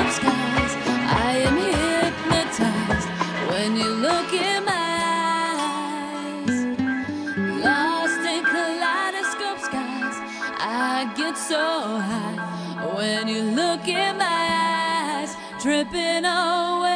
of skies. I am hypnotized when you look in my eyes. Lost in kaleidoscope skies. I get so high when you look in my eyes, tripping away.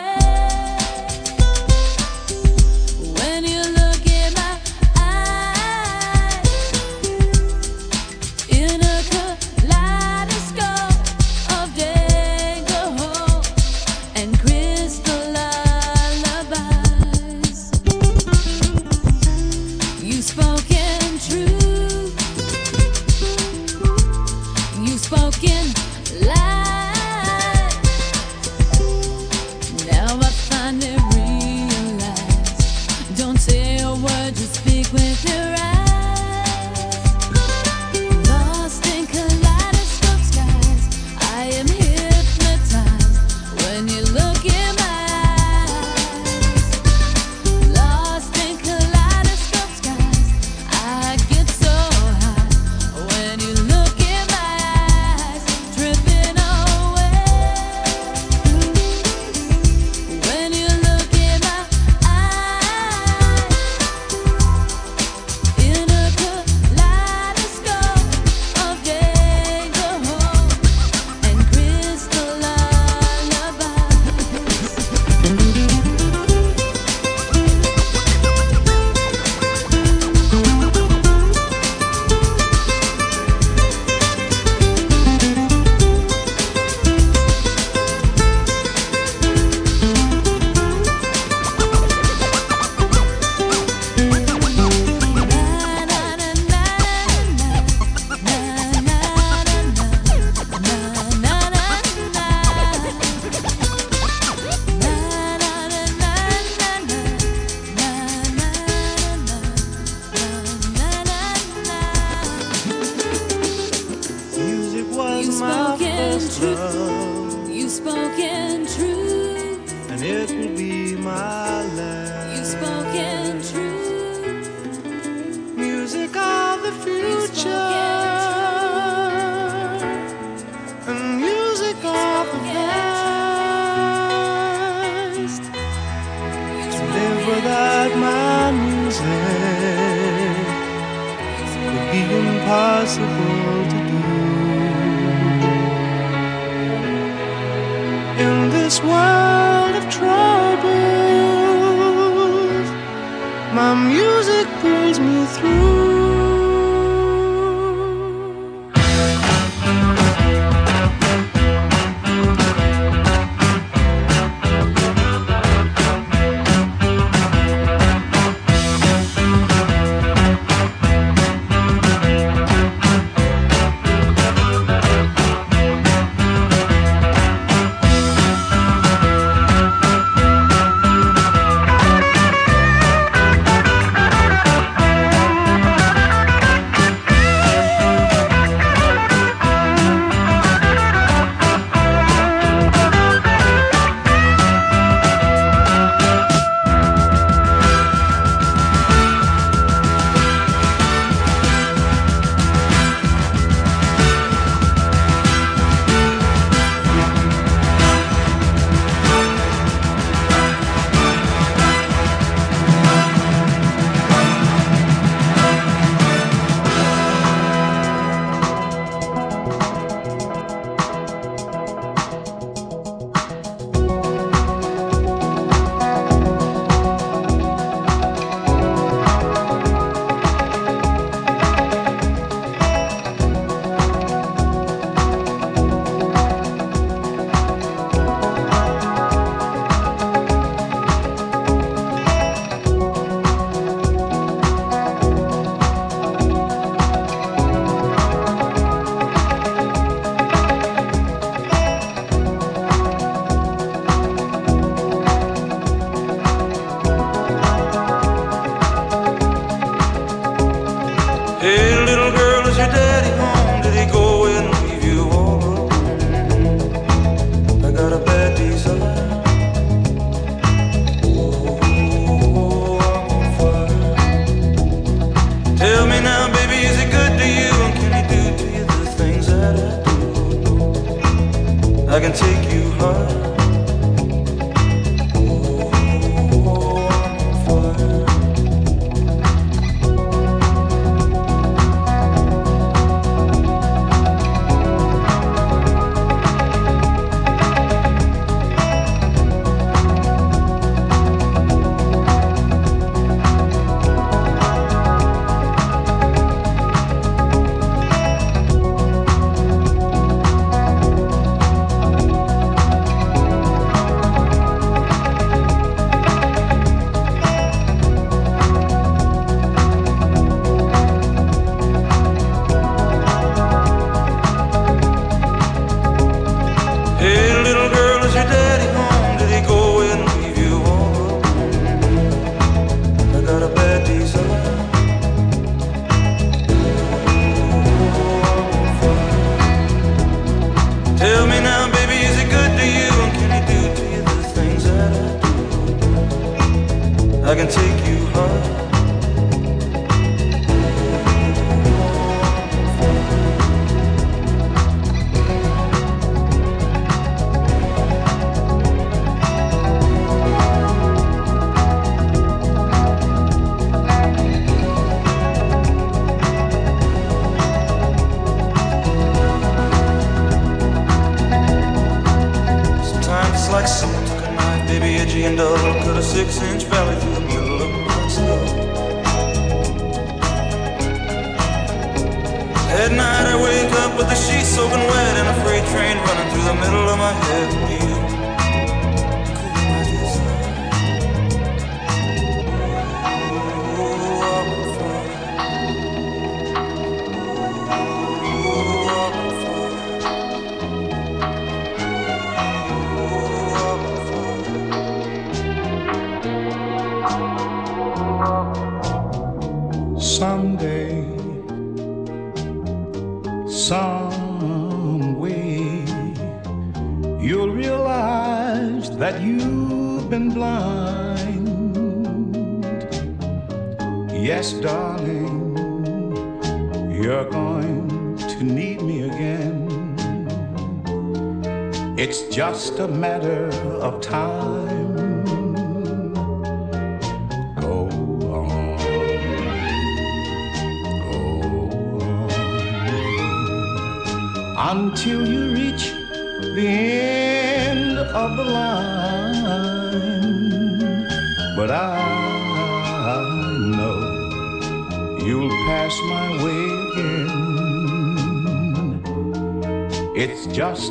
I can take you high.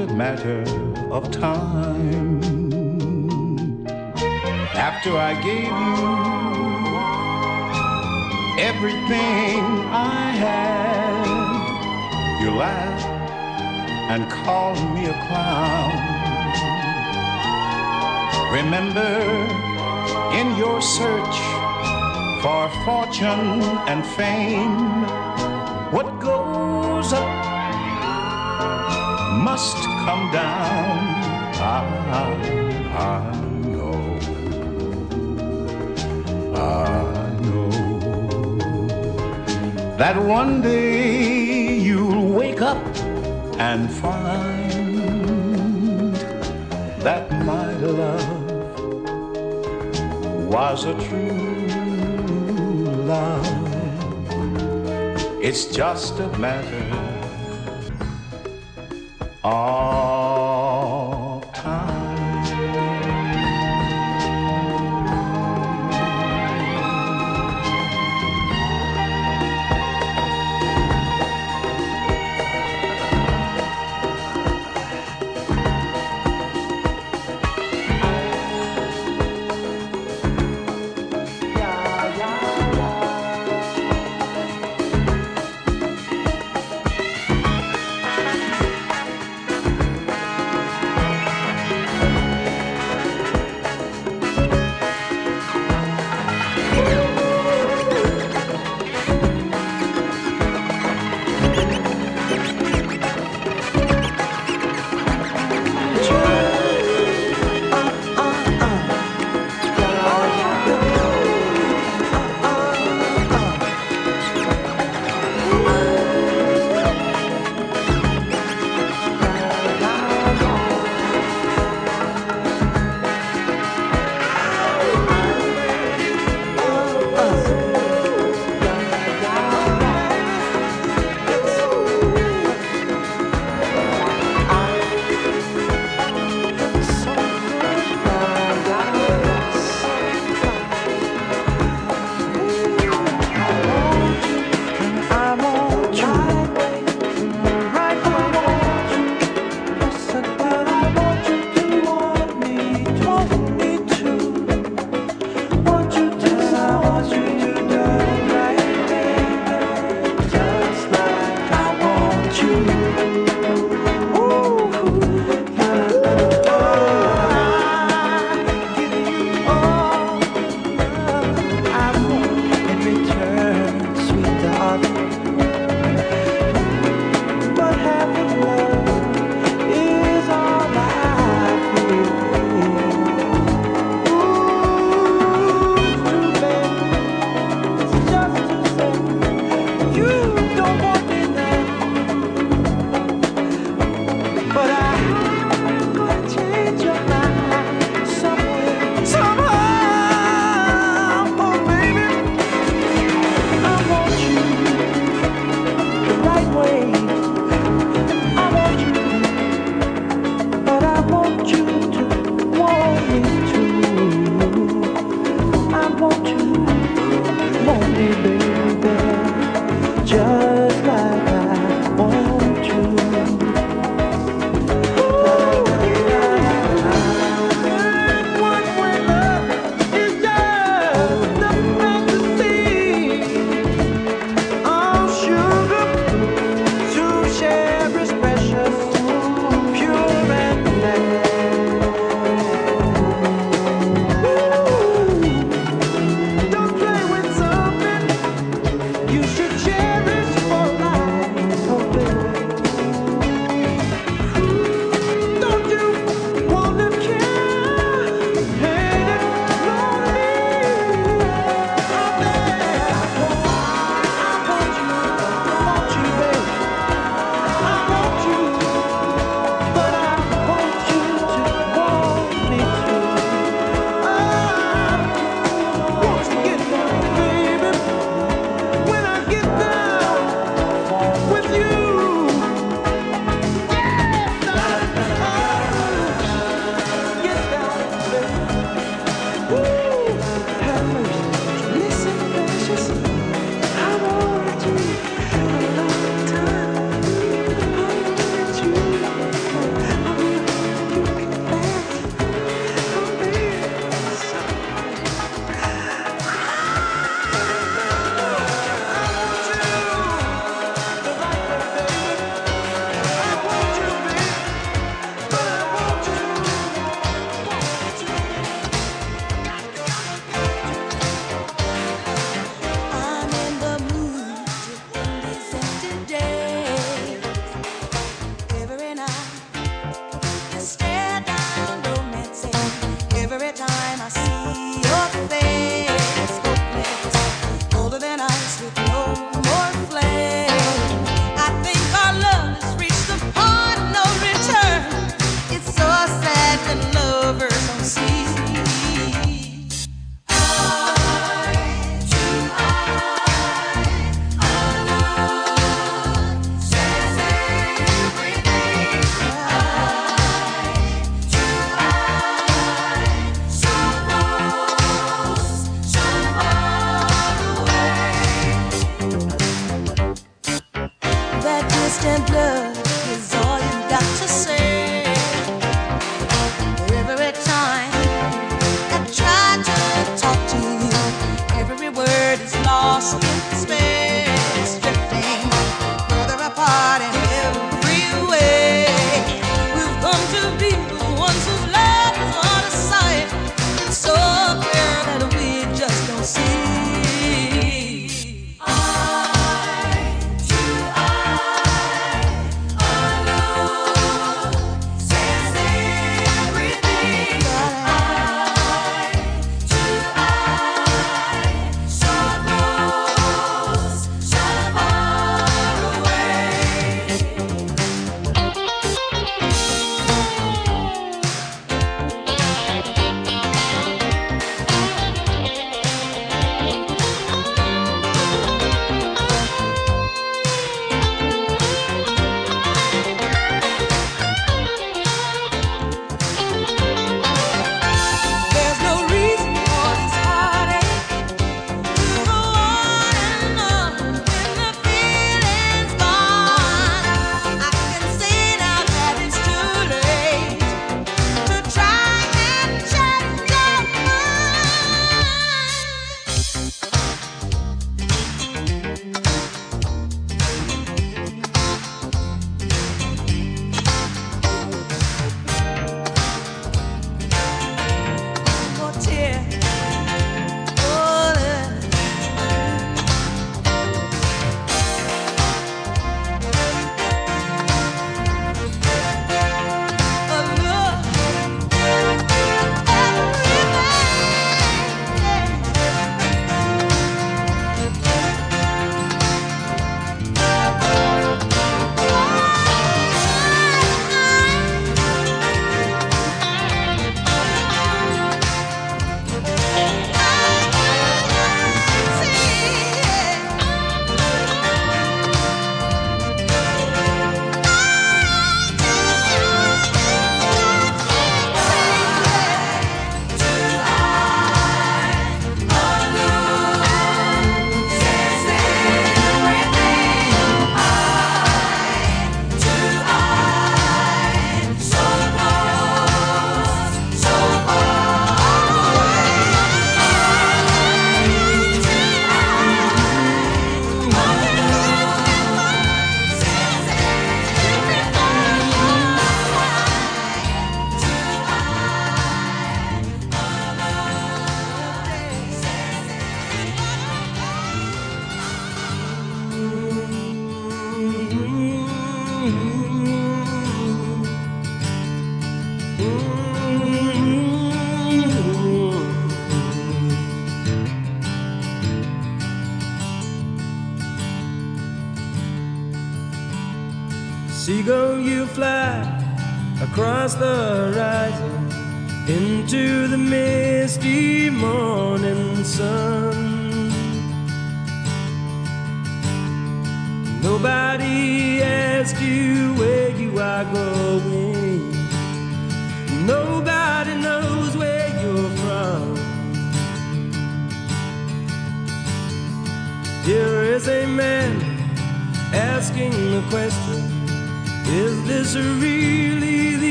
A matter of time. After I gave you everything I had, you laughed and called me a clown. Remember, in your search for fortune and fame, what goes up must come down. I, I know. I know that one day you'll wake up and find that my love was a true love. It's just a matter of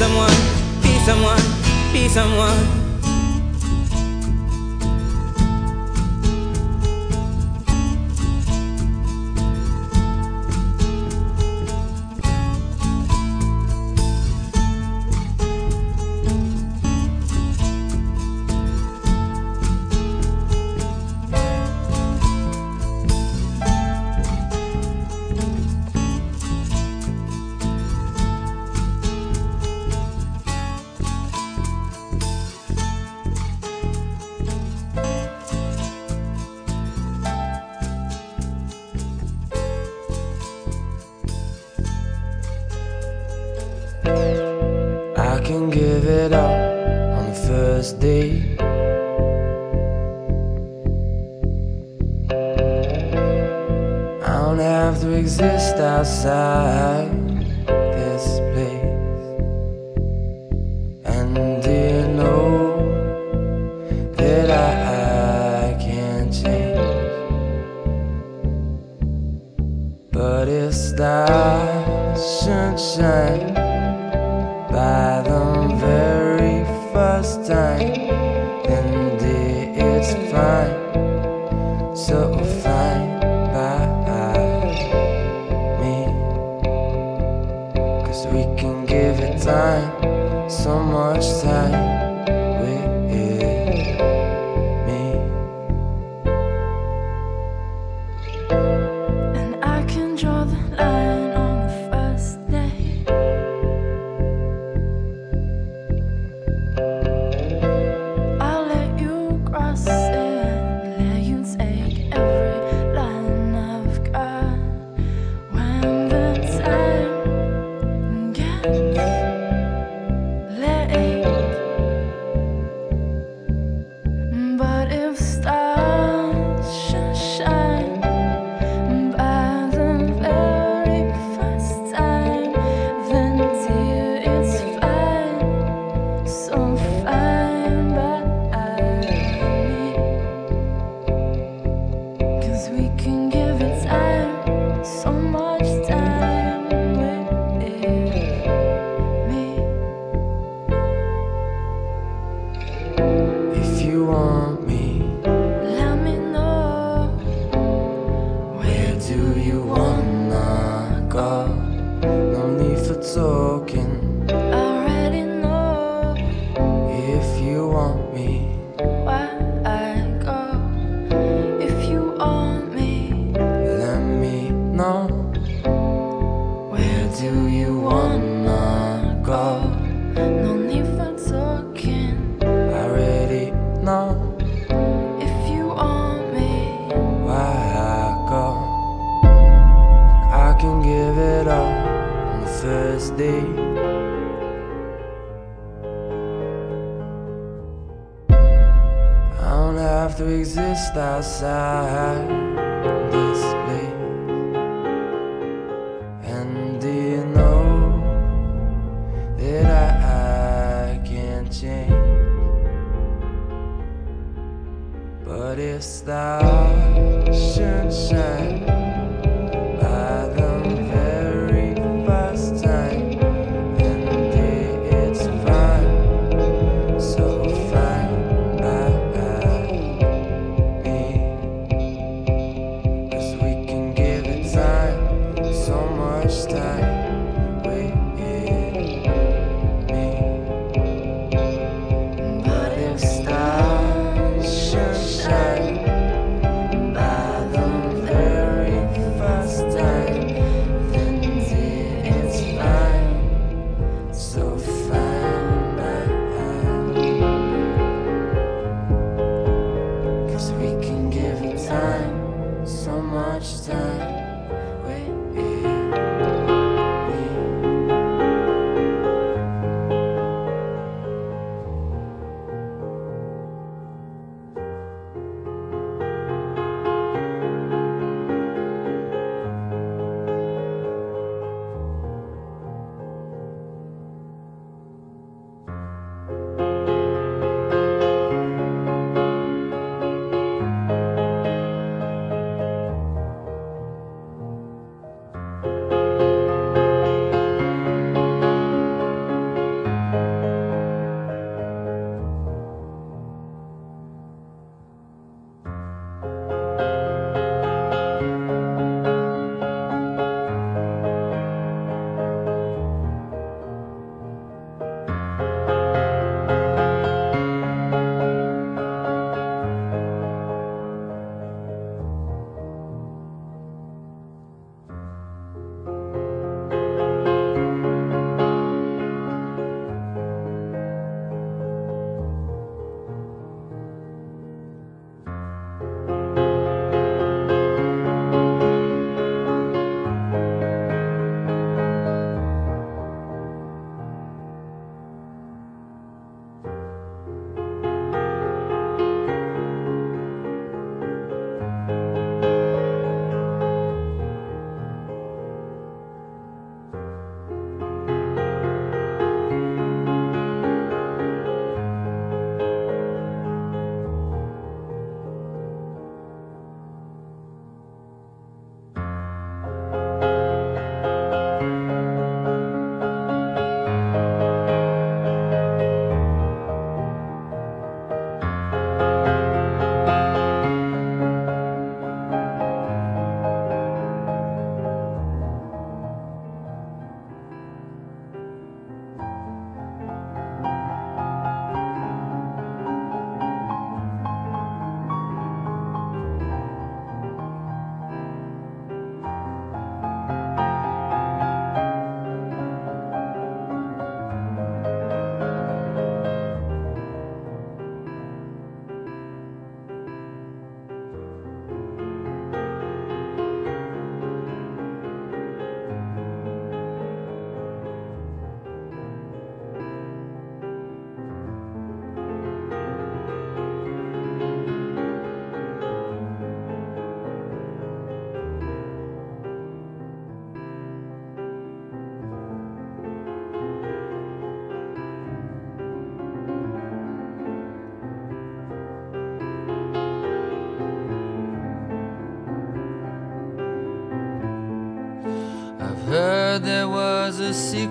someone, be someone, be someone.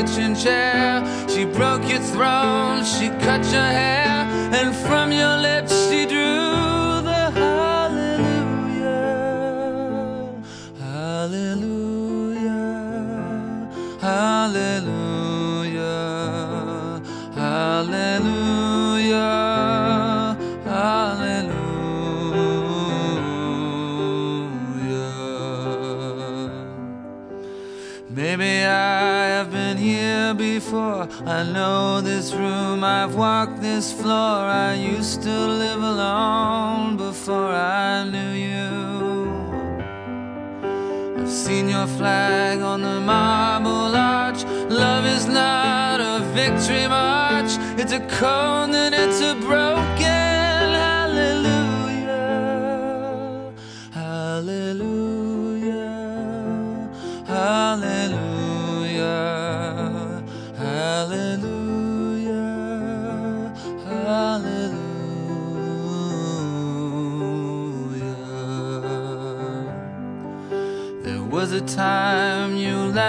kitchen chair. She broke your throne. She cut your hair, this floor. I used to live alone before I knew you. I've seen your flag on the marble arch. Love is not a victory march, it's a cold and it's a broken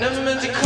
I